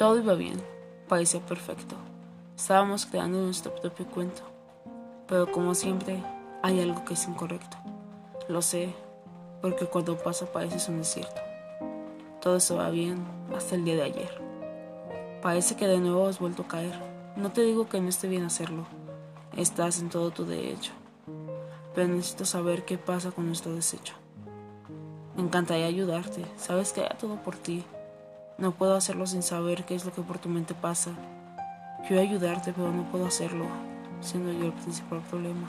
Todo iba bien, parecía perfecto. Estábamos creando nuestro propio cuento. Pero como siempre, hay algo que es incorrecto. Lo sé, porque cuando pasa parece un desierto. Todo se va bien hasta el día de ayer. Parece que de nuevo has vuelto a caer. No te digo que no esté bien hacerlo. Estás en todo tu derecho. Pero necesito saber qué pasa con nuestro desecho. Me encantaría ayudarte. Sabes que haré todo por ti. No puedo hacerlo sin saber qué es lo que por tu mente pasa. Quiero ayudarte, pero no puedo hacerlo, siendo yo el principal problema.